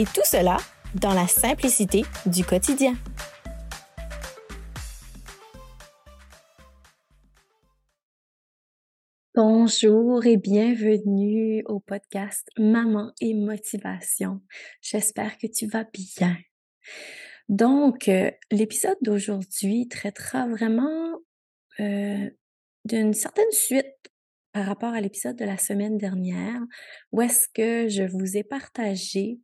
Et tout cela dans la simplicité du quotidien. Bonjour et bienvenue au podcast Maman et Motivation. J'espère que tu vas bien. Donc, euh, l'épisode d'aujourd'hui traitera vraiment euh, d'une certaine suite par rapport à l'épisode de la semaine dernière, où est-ce que je vous ai partagé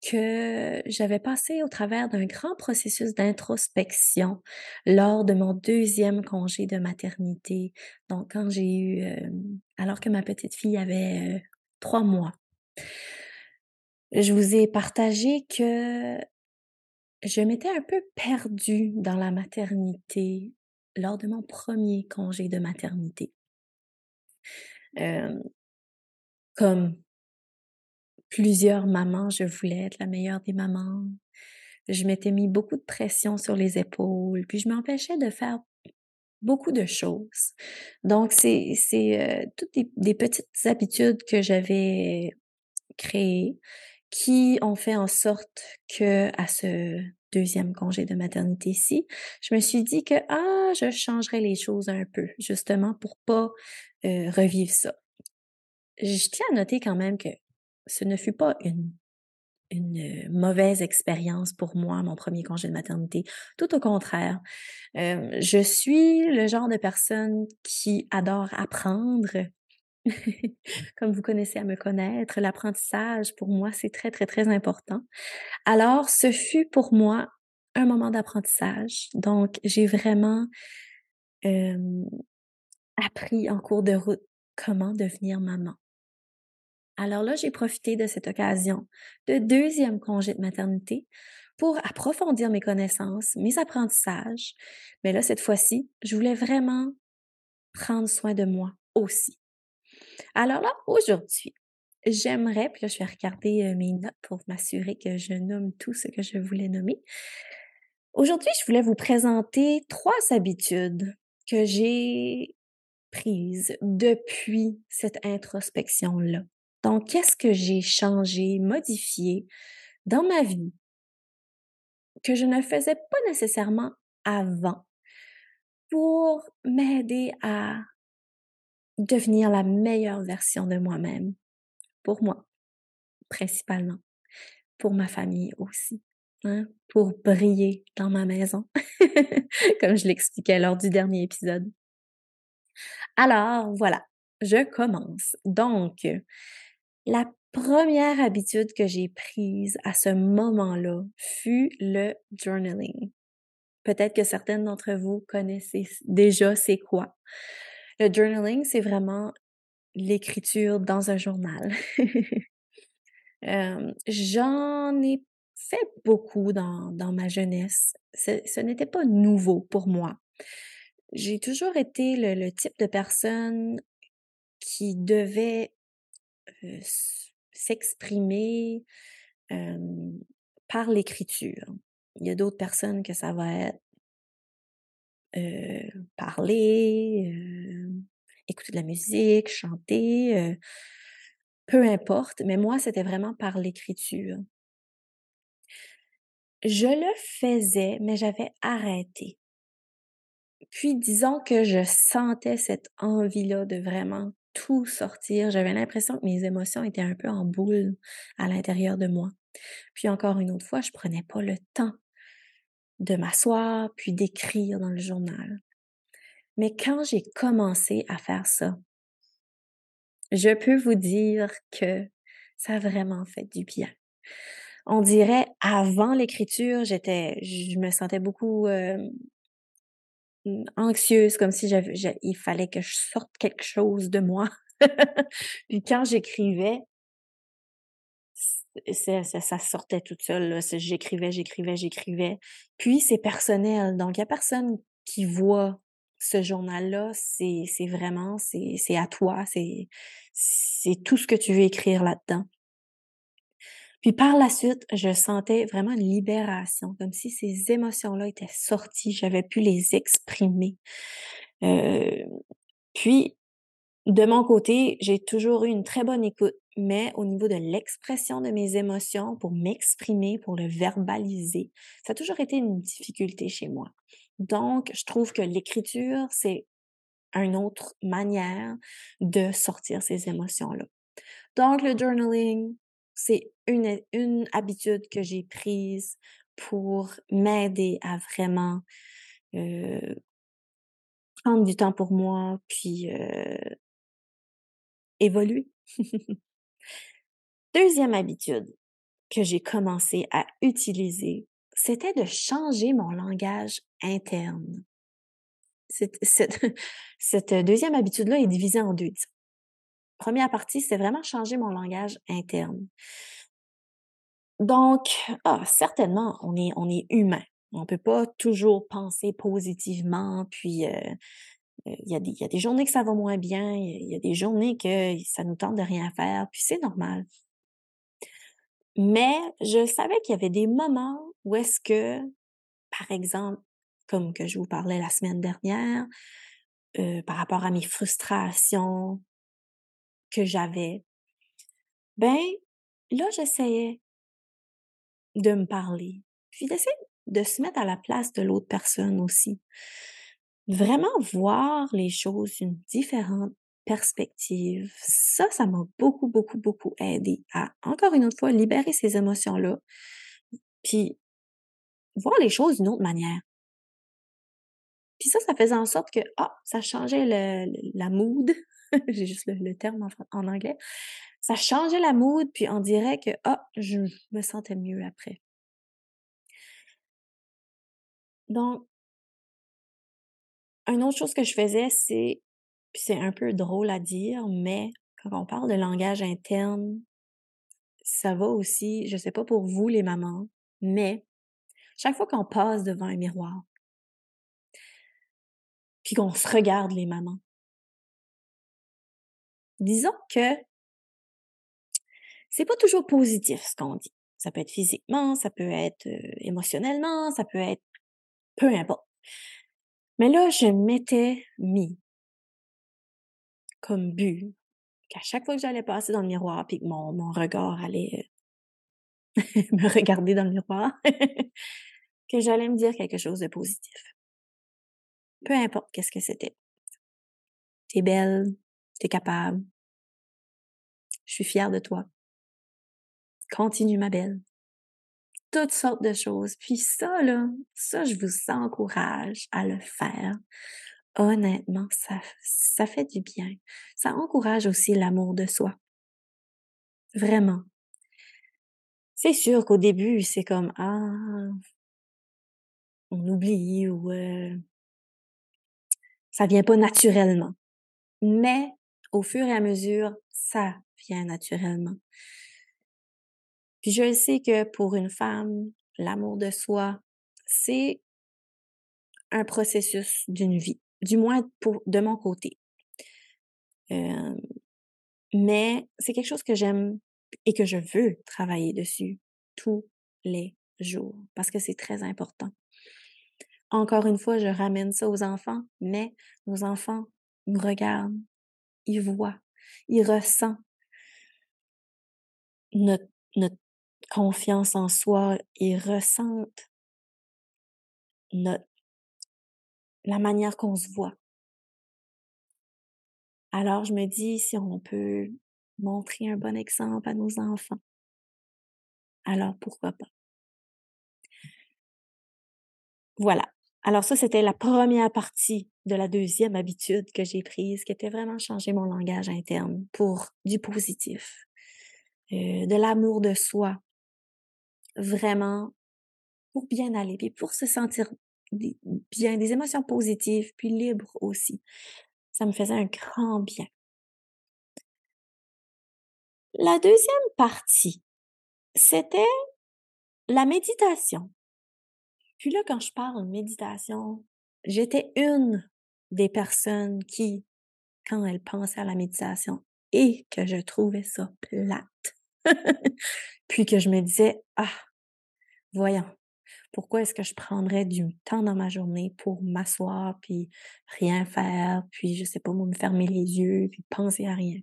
que j'avais passé au travers d'un grand processus d'introspection lors de mon deuxième congé de maternité. Donc, quand j'ai eu, alors que ma petite fille avait trois mois, je vous ai partagé que je m'étais un peu perdue dans la maternité lors de mon premier congé de maternité. Comme plusieurs mamans, je voulais être la meilleure des mamans. Je m'étais mis beaucoup de pression sur les épaules, puis je m'empêchais de faire beaucoup de choses. Donc, c'est euh, toutes des, petites habitudes que j'avais créées qui ont fait en sorte que à ce deuxième congé de maternité-ci, je me suis dit que ah, je changerais les choses un peu, justement pour pas euh, revivre ça. Je tiens à noter quand même que ce ne fut pas une, euh, mauvaise expérience pour moi, mon premier congé de maternité. Tout au contraire. Euh, je suis le genre de personne qui adore apprendre. Comme vous connaissez à me connaître, l'apprentissage, pour moi, c'est très, très, très important. Alors, ce fut pour moi un moment d'apprentissage. Donc, j'ai vraiment euh, appris en cours de route comment devenir maman. Alors là, j'ai profité de cette occasion de deuxième congé de maternité pour approfondir mes connaissances, mes apprentissages. Mais là, cette fois-ci, je voulais vraiment prendre soin de moi aussi. Alors là, aujourd'hui, j'aimerais, puis là, je vais regarder euh, mes notes pour m'assurer que je nomme tout ce que je voulais nommer. Aujourd'hui, je voulais vous présenter trois habitudes que j'ai prises depuis cette introspection-là. Donc, qu'est-ce que j'ai changé, modifié dans ma vie que je ne faisais pas nécessairement avant pour m'aider à devenir la meilleure version de moi-même, pour moi principalement, pour ma famille aussi, hein, pour briller dans ma maison, comme je l'expliquais lors du dernier épisode. Alors voilà, je commence. Donc, la première habitude que j'ai prise à ce moment-là fut le journaling. Peut-être que certaines d'entre vous connaissez déjà c'est quoi. Le journaling, c'est vraiment l'écriture dans un journal. J'en ai fait beaucoup dans, dans ma jeunesse. Ce, n'était pas nouveau pour moi. J'ai toujours été le type de personne qui devait s'exprimer par l'écriture. Il y a d'autres personnes que ça va être parler, écouter de la musique, chanter, peu importe, mais moi, c'était vraiment par l'écriture. Je le faisais, mais j'avais arrêté. Puis disons que je sentais cette envie-là de vraiment tout sortir. J'avais l'impression que mes émotions étaient un peu en boule à l'intérieur de moi. Puis encore une autre fois, je prenais pas le temps de m'asseoir puis d'écrire dans le journal. Mais quand j'ai commencé à faire ça, je peux vous dire que ça a vraiment fait du bien. On dirait avant l'écriture, j'étais, je me sentais beaucoup euh, anxieuse, comme si j'avais, il fallait que je sorte quelque chose de moi. Puis quand j'écrivais, ça, ça, sortait toute seule. J'écrivais, j'écrivais, j'écrivais. Puis c'est personnel. Donc, il n'y a personne qui voit ce journal-là. C'est vraiment, c'est à toi. C'est tout ce que tu veux écrire là-dedans. Puis par la suite, je sentais vraiment une libération, comme si ces émotions-là étaient sorties, j'avais pu les exprimer. Euh, puis, de mon côté, j'ai toujours eu une très bonne écoute, mais au niveau de l'expression de mes émotions, pour m'exprimer, pour le verbaliser, ça a toujours été une difficulté chez moi. Donc, je trouve que l'écriture, c'est une autre manière de sortir ces émotions-là. Donc, le journaling, c'est une, habitude que j'ai prise pour m'aider à vraiment prendre du temps pour moi, puis évoluer. Deuxième habitude que j'ai commencé à utiliser, c'était de changer mon langage interne. Cette, cette, deuxième habitude-là est divisée en deux. Première partie, c'est vraiment changer mon langage interne. Donc, ah, certainement, on est, on est humain. On ne peut pas toujours penser positivement, puis euh, euh, il y, a des, y a des journées que ça va moins bien, il y, a des journées que ça nous tente de rien faire, puis c'est normal. Mais je savais qu'il y avait des moments où est-ce que, par exemple, comme que je vous parlais la semaine dernière, euh, par rapport à mes frustrations que j'avais, ben là, j'essayais de me parler, puis d'essayer de se mettre à la place de l'autre personne aussi. Vraiment voir les choses d'une différente perspective. Ça, ça m'a beaucoup, beaucoup, beaucoup aidé à, encore une autre fois, libérer ces émotions-là, puis voir les choses d'une autre manière. Puis ça, ça faisait en sorte que, ah, ça changeait le, la mood. J'ai juste le, terme en, anglais. Ça changeait la mood, puis on dirait que, ah, je me sentais mieux après. Donc, une autre chose que je faisais, c'est, puis c'est un peu drôle à dire, mais quand on parle de langage interne, ça va aussi, je sais pas pour vous les mamans, mais chaque fois qu'on passe devant un miroir, puis qu'on se regarde les mamans, disons que c'est pas toujours positif ce qu'on dit. Ça peut être physiquement, ça peut être euh, émotionnellement, ça peut être peu importe. Mais là, je m'étais mis comme but qu'à chaque fois que j'allais passer dans le miroir puis que mon, mon regard allait me regarder dans le miroir, que j'allais me dire quelque chose de positif. Peu importe qu'est-ce que c'était. T'es belle, t'es capable. Je suis fière de toi. Continue, ma belle toutes sortes de choses. Puis ça, là, ça, je vous encourage à le faire. Honnêtement, ça, ça fait du bien. Ça encourage aussi l'amour de soi. Vraiment. C'est sûr qu'au début, c'est comme, ah, on oublie ou euh, ça vient pas naturellement. Mais au fur et à mesure, ça vient naturellement. Puis je sais que pour une femme, l'amour de soi, c'est un processus d'une vie, du moins de mon côté. Euh, mais c'est quelque chose que j'aime et que je veux travailler dessus tous les jours parce que c'est très important. Encore une fois, je ramène ça aux enfants, mais nos enfants nous regardent, ils voient, ils ressentent notre, confiance en soi, ressentent notre, la manière qu'on se voit. Alors je me dis, si on peut montrer un bon exemple à nos enfants, alors pourquoi pas? Voilà. Alors ça, c'était la première partie de la deuxième habitude que j'ai prise, qui était vraiment changer mon langage interne pour du positif, euh, de l'amour de soi, vraiment pour bien aller, puis pour se sentir bien, des émotions positives, puis libres aussi. Ça me faisait un grand bien. La deuxième partie, c'était la méditation. Puis là, quand je parle méditation, j'étais une des personnes qui, quand elle pensait à la méditation et que je trouvais ça plate, puis que je me disais, ah, voyons, pourquoi est-ce que je prendrais du temps dans ma journée pour m'asseoir, puis rien faire, puis je sais pas, moi, me fermer les yeux, puis penser à rien.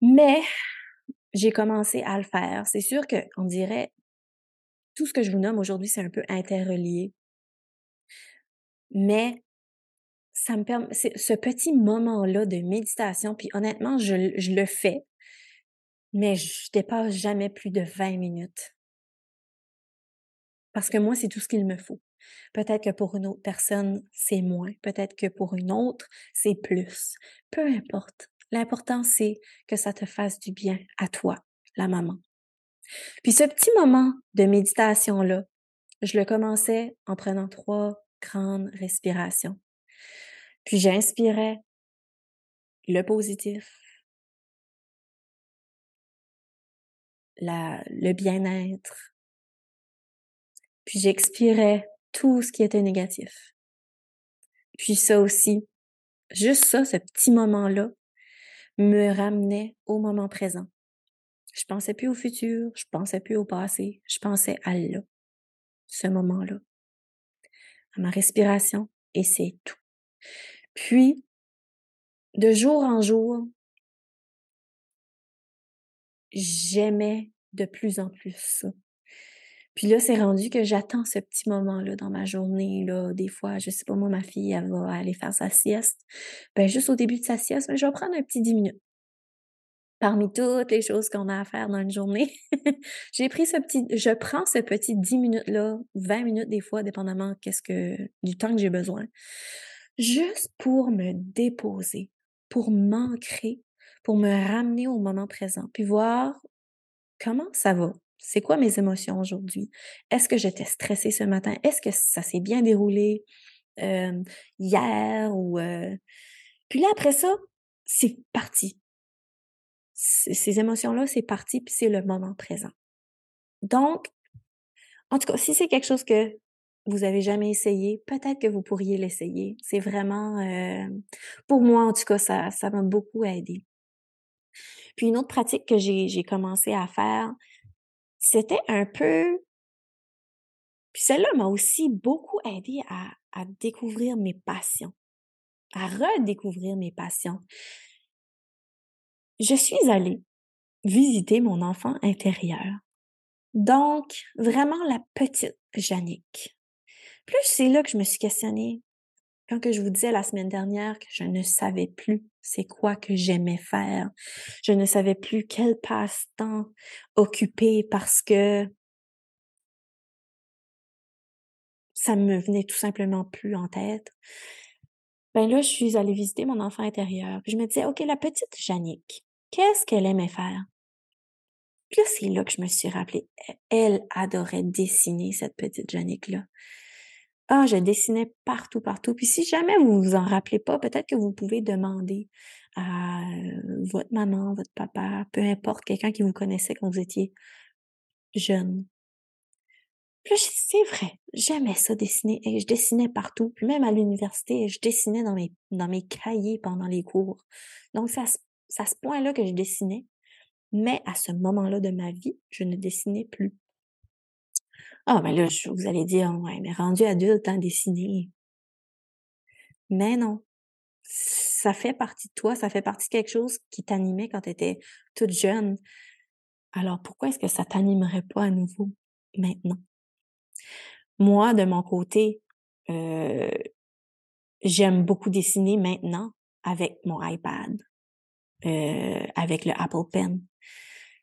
Mais j'ai commencé à le faire. C'est sûr qu'on dirait, tout ce que je vous nomme aujourd'hui, c'est un peu interrelié. Mais ça me permet, ce petit moment-là de méditation, puis honnêtement, je, le fais, mais je dépasse jamais plus de 20 minutes. Parce que moi, c'est tout ce qu'il me faut. Peut-être que pour une autre personne, c'est moins. Peut-être que pour une autre, c'est plus. Peu importe. L'important, c'est que ça te fasse du bien à toi, la maman. Puis ce petit moment de méditation-là, je le commençais en prenant trois grandes respirations. Puis j'inspirais le positif, le bien-être. Puis j'expirais tout ce qui était négatif. Puis ça aussi, juste ça, ce petit moment-là, me ramenait au moment présent. Je pensais plus au futur, je pensais plus au passé, je pensais à là, ce moment-là, à ma respiration, et c'est tout. Puis, de jour en jour, j'aimais de plus en plus ça. Puis là, c'est rendu que j'attends ce petit moment-là dans ma journée. Là. Des fois, je sais pas, moi, ma fille, elle va aller faire sa sieste. Ben, juste au début de sa sieste, ben, je vais prendre un petit 10 minutes. Parmi toutes les choses qu'on a à faire dans une journée, j'ai pris ce petit, je prends ce petit 10 minutes-là, 20 minutes des fois, dépendamment qu'est-ce que, du temps que j'ai besoin, juste pour me déposer, pour m'ancrer, pour me ramener au moment présent, puis voir comment ça va, c'est quoi mes émotions aujourd'hui? Est-ce que j'étais stressée ce matin? Est-ce que ça s'est bien déroulé hier ou puis là après ça, c'est parti. Ces émotions-là, c'est parti, puis c'est le moment présent. Donc, en tout cas, si c'est quelque chose que vous avez jamais essayé, peut-être que vous pourriez l'essayer. C'est vraiment, pour moi en tout cas, ça, m'a beaucoup aidé. Puis une autre pratique que j'ai commencé à faire, c'était un peu... Puis celle-là m'a aussi beaucoup aidé à découvrir mes passions, à redécouvrir mes passions. Je suis allée visiter mon enfant intérieur. Donc, vraiment la petite Jannick. Plus c'est là que je me suis questionnée, quand que je vous disais la semaine dernière que je ne savais plus c'est quoi que j'aimais faire. Je ne savais plus quel passe-temps occuper parce que ça me venait tout simplement plus en tête. Ben là, je suis allée visiter mon enfant intérieur. Je me disais, OK, la petite Jannick, qu'est-ce qu'elle aimait faire? Puis là, c'est là que je me suis rappelé. Elle adorait dessiner, cette petite Jannick-là. Ah, je dessinais partout, partout. Puis si jamais vous vous en rappelez pas, peut-être que vous pouvez demander à votre maman, votre papa, peu importe, quelqu'un qui vous connaissait quand vous étiez jeune. Puis là, c'est vrai, j'aimais ça dessiner et je dessinais partout. Puis même à l'université, je dessinais dans mes, cahiers pendant les cours. Donc, c'est à ce point-là que je dessinais. Mais à ce moment-là de ma vie, je ne dessinais plus. Ah, ben là, vous allez dire, ouais, mais rendu adulte, hein, dessiner. Mais non. Ça fait partie de toi, ça fait partie de quelque chose qui t'animait quand tu étais toute jeune. Alors, pourquoi est-ce que ça t'animerait pas à nouveau maintenant? Moi, de mon côté, euh, j'aime beaucoup dessiner maintenant avec mon iPad, euh, avec le Apple Pen.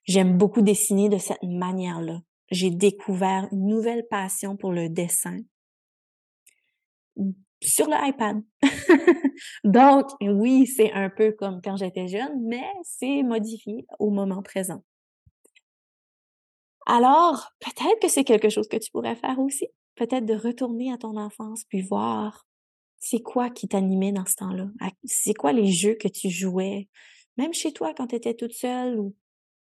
J'aime beaucoup dessiner de cette manière-là j'ai découvert une nouvelle passion pour le dessin sur le iPad. Donc, oui, c'est un peu comme quand j'étais jeune, mais c'est modifié au moment présent. Alors, peut-être que c'est quelque chose que tu pourrais faire aussi. Peut-être de retourner à ton enfance puis voir c'est quoi qui t'animait dans ce temps-là? C'est quoi les jeux que tu jouais, même chez toi quand tu étais toute seule ou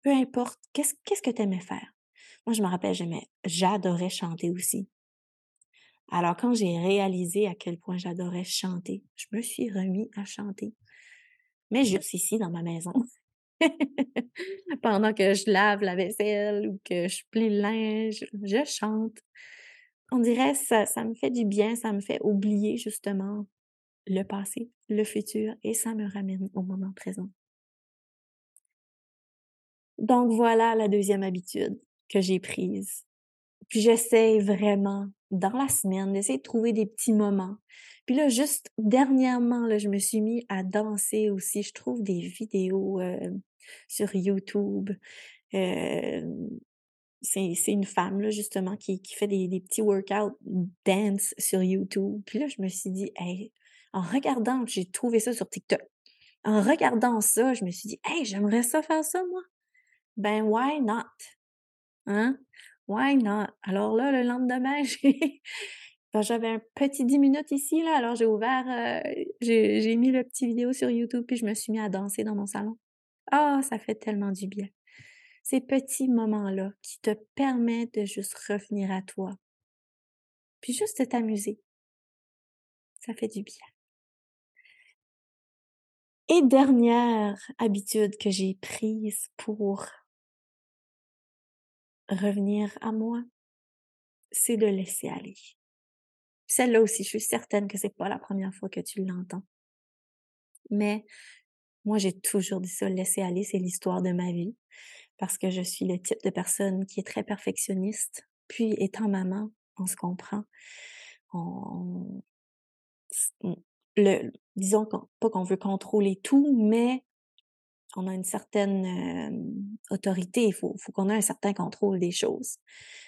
peu importe, qu'est-ce que tu aimais faire? Moi, je me rappelle, j'aimais j'adorais chanter aussi. Alors, quand j'ai réalisé à quel point j'adorais chanter, je me suis remis à chanter. Mais juste ici, dans ma maison. Pendant que je lave la vaisselle ou que je plie le linge, je chante. On dirait ça, ça me fait du bien, ça me fait oublier justement le passé, le futur et ça me ramène au moment présent. Donc voilà la deuxième habitude que j'ai prise. Puis j'essaie vraiment dans la semaine d'essayer de trouver des petits moments. Puis là, juste dernièrement, je me suis mis à danser aussi. Je trouve des vidéos euh, sur YouTube. C'est une femme, là, justement, qui, fait des, des, petits workouts dance sur YouTube. Puis là, je me suis dit, hey, en regardant, j'ai trouvé ça sur TikTok. En regardant ça, je me suis dit, hey, j'aimerais ça faire ça, moi. Ben, why not? Hein? Why not? Alors là, le lendemain. Ben, j'avais un petit 10 minutes ici, là, alors j'ai ouvert, euh, j'ai mis le petit vidéo sur YouTube, puis je me suis mis à danser dans mon salon. Ah, ça fait tellement du bien. Ces petits moments-là qui te permettent de juste revenir à toi. Puis juste t'amuser. Ça fait du bien. Et dernière habitude que j'ai prise pour revenir à moi, c'est de laisser aller. Celle-là aussi, je suis certaine que c'est pas la première fois que tu l'entends. Mais moi, j'ai toujours dit ça, laisser aller, c'est l'histoire de ma vie. Parce que je suis le type de personne qui est très perfectionniste. Puis, étant maman, on se comprend. On, le, disons pas qu'on veut contrôler tout, mais on a une certaine euh, autorité, il faut, qu'on ait un certain contrôle des choses.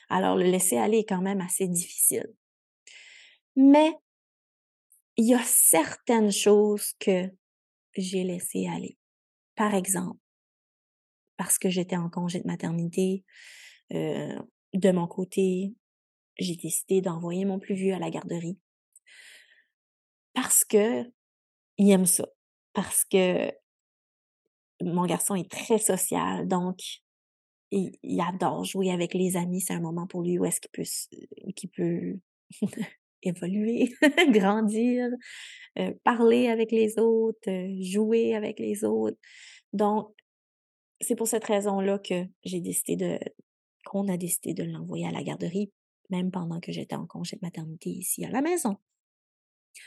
Alors, le laisser aller est quand même assez difficile. Mais il y a certaines choses que j'ai laissées aller. Par exemple, parce que j'étais en congé de maternité, euh, de mon côté, j'ai décidé d'envoyer mon plus vieux à la garderie. Parce que il aime ça. Parce que mon garçon est très social, donc il, adore jouer avec les amis. C'est un moment pour lui où est-ce qu'il peut, peut évoluer, grandir, euh, parler avec les autres, euh, jouer avec les autres. Donc, c'est pour cette raison-là que j'ai décidé de, qu'on a décidé de l'envoyer à la garderie, même pendant que j'étais en congé de maternité ici à la maison.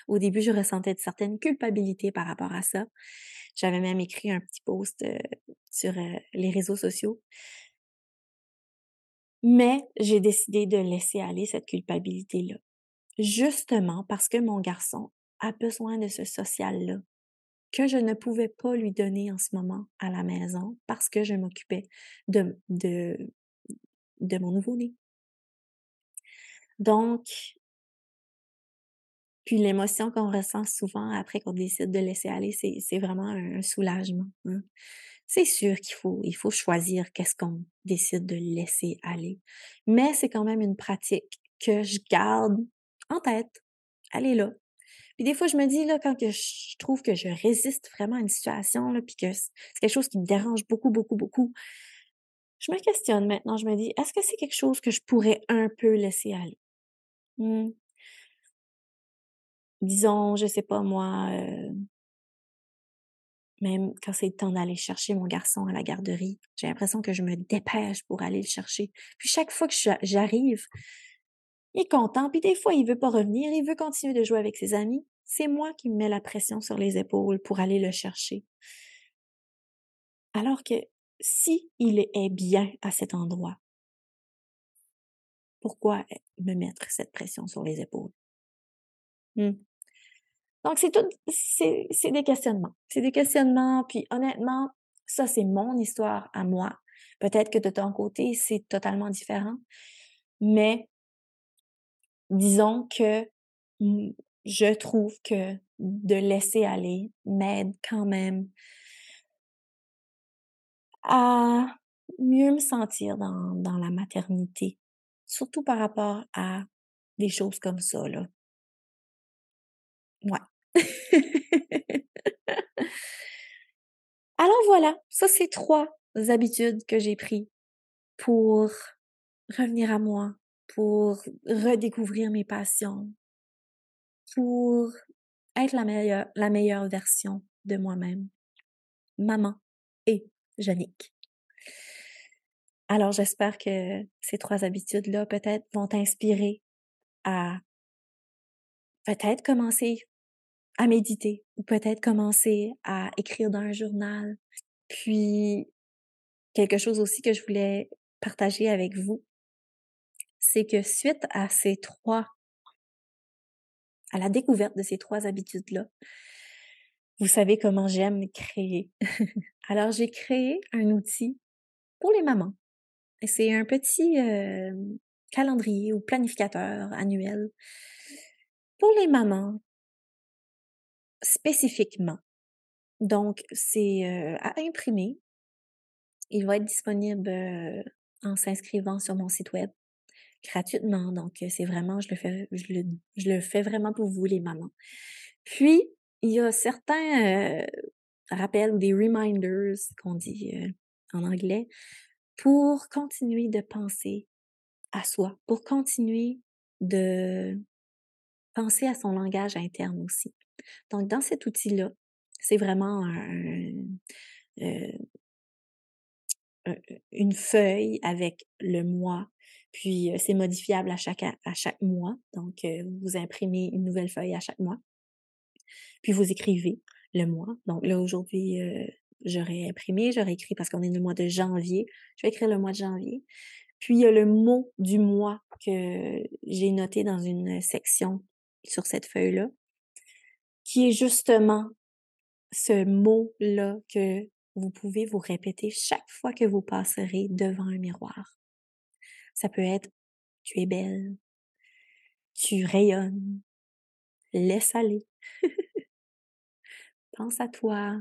Au début, je ressentais une certaine culpabilité par rapport à ça. J'avais même écrit un petit post euh, sur euh, les réseaux sociaux. Mais j'ai décidé de laisser aller cette culpabilité-là. Justement parce que mon garçon a besoin de ce social-là que je ne pouvais pas lui donner en ce moment à la maison parce que je m'occupais de, mon nouveau-né. Donc, puis l'émotion qu'on ressent souvent après qu'on décide de laisser aller, c'est vraiment un soulagement. Hein. C'est sûr qu'il faut, choisir qu'est-ce qu'on décide de laisser aller. Mais c'est quand même une pratique que je garde en tête. Elle est là. Puis des fois, je me dis, là, quand je trouve que je résiste vraiment à une situation, là, puis que c'est quelque chose qui me dérange beaucoup, beaucoup, beaucoup, je me questionne maintenant. Je me dis, est-ce que c'est quelque chose que je pourrais un peu laisser aller? Mmh disons, je sais pas moi, euh, même quand c'est le temps d'aller chercher mon garçon à la garderie, j'ai l'impression que je me dépêche pour aller le chercher. Puis chaque fois que j'arrive, il est content, puis des fois il veut pas revenir, il veut continuer de jouer avec ses amis. C'est moi qui me mets la pression sur les épaules pour aller le chercher. Alors que si il est bien à cet endroit, pourquoi me mettre cette pression sur les épaules? Mmh. Donc, c'est tout, c'est, des questionnements. C'est des questionnements, puis honnêtement, ça, c'est mon histoire à moi. Peut-être que de ton côté, c'est totalement différent. Mais disons que je trouve que de laisser aller m'aide quand même à mieux me sentir dans, dans la maternité. Surtout par rapport à des choses comme ça, là. Ouais. Alors voilà, ça c'est trois habitudes que j'ai prises pour revenir à moi, pour redécouvrir mes passions, pour être la meilleure, la meilleure version de moi-même. Maman et Jannick. Alors j'espère que ces trois habitudes-là peut-être vont t'inspirer à peut-être commencer à méditer ou peut-être commencer à écrire dans un journal. Puis quelque chose aussi que je voulais partager avec vous, c'est que suite à ces trois, à la découverte de ces trois habitudes-là, vous savez comment j'aime créer. Alors j'ai créé un outil pour les mamans. C'est un petit euh, calendrier ou planificateur annuel pour les mamans spécifiquement. Donc, c'est euh, à imprimer. Il va être disponible euh, en s'inscrivant sur mon site web gratuitement. Donc, c'est vraiment, je le fais, je le, fais vraiment pour vous, les mamans. Puis, il y a certains euh, rappels des reminders qu'on dit en anglais pour continuer de penser à soi, pour continuer de penser à son langage interne aussi. Donc, dans cet outil-là, c'est vraiment euh, une feuille avec le mois, puis c'est modifiable à chaque, à chaque mois. Donc, vous imprimez une nouvelle feuille à chaque mois, puis vous écrivez le mois. Donc là, aujourd'hui, j'aurais imprimé, j'aurais écrit parce qu'on est le mois de janvier. Je vais écrire le mois de janvier. Puis il y a le mot du mois que j'ai noté dans une section sur cette feuille-là, qui est justement ce mot-là que vous pouvez vous répéter chaque fois que vous passerez devant un miroir. Ça peut être tu es belle, tu rayonnes, laisse aller, pense à toi,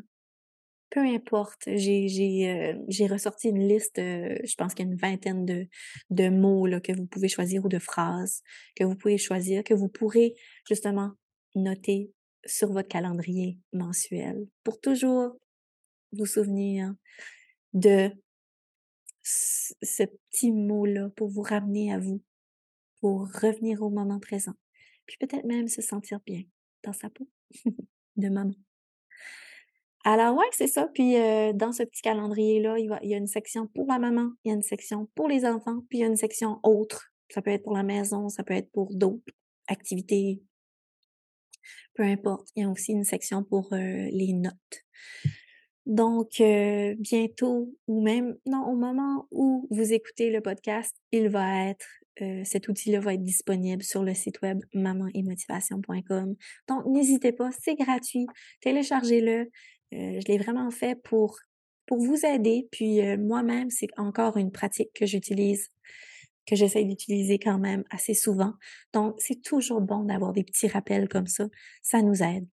peu importe, euh, j'ai ressorti une liste, euh, je pense qu'il y a une vingtaine de de mots là, que vous pouvez choisir ou de phrases que vous pouvez choisir, que vous pourrez justement noter sur votre calendrier mensuel pour toujours vous souvenir de ce petit mot-là pour vous ramener à vous, pour revenir au moment présent, puis peut-être même se sentir bien dans sa peau de maman. Alors ouais, c'est ça. Puis euh, dans ce petit calendrier-là, il, y a une section pour la maman, il y a une section pour les enfants, puis il y a une section autre. Ça peut être pour la maison, ça peut être pour d'autres activités. Peu importe. Il y a aussi une section pour euh, les notes. Donc, euh, bientôt, ou même, non, au moment où vous écoutez le podcast, il va être, cet outil-là va être disponible sur le site web mamanetmotivation.com. Donc, n'hésitez pas, c'est gratuit. Téléchargez-le. Euh, je l'ai vraiment fait pour, vous aider. Puis euh, moi-même, c'est encore une pratique que j'utilise, que j'essaie d'utiliser quand même assez souvent. Donc, c'est toujours bon d'avoir des petits rappels comme ça. Ça nous aide.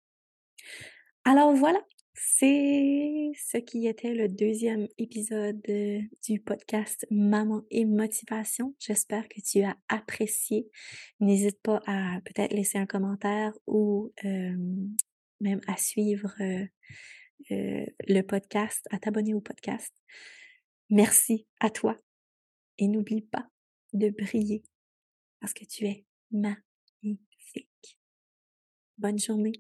Alors voilà, c'est ce qui était le deuxième épisode euh, du podcast Maman et Motivation. J'espère que tu as apprécié. N'hésite pas à peut-être laisser un commentaire ou même à suivre euh, le podcast, à t'abonner au podcast. Merci à toi et n'oublie pas de briller parce que tu es magnifique. Bonne journée.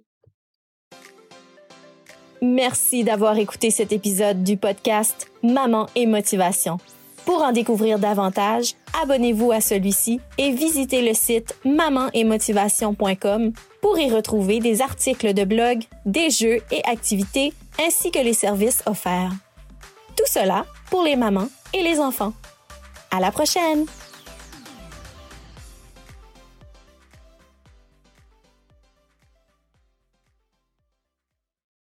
Merci d'avoir écouté cet épisode du podcast Maman et Motivation. Pour en découvrir davantage, abonnez-vous à celui-ci et visitez le site mamanetmotivation.com pour y retrouver des articles de blog, des jeux et activités ainsi que les services offerts. Tout cela pour les mamans et les enfants. À la prochaine!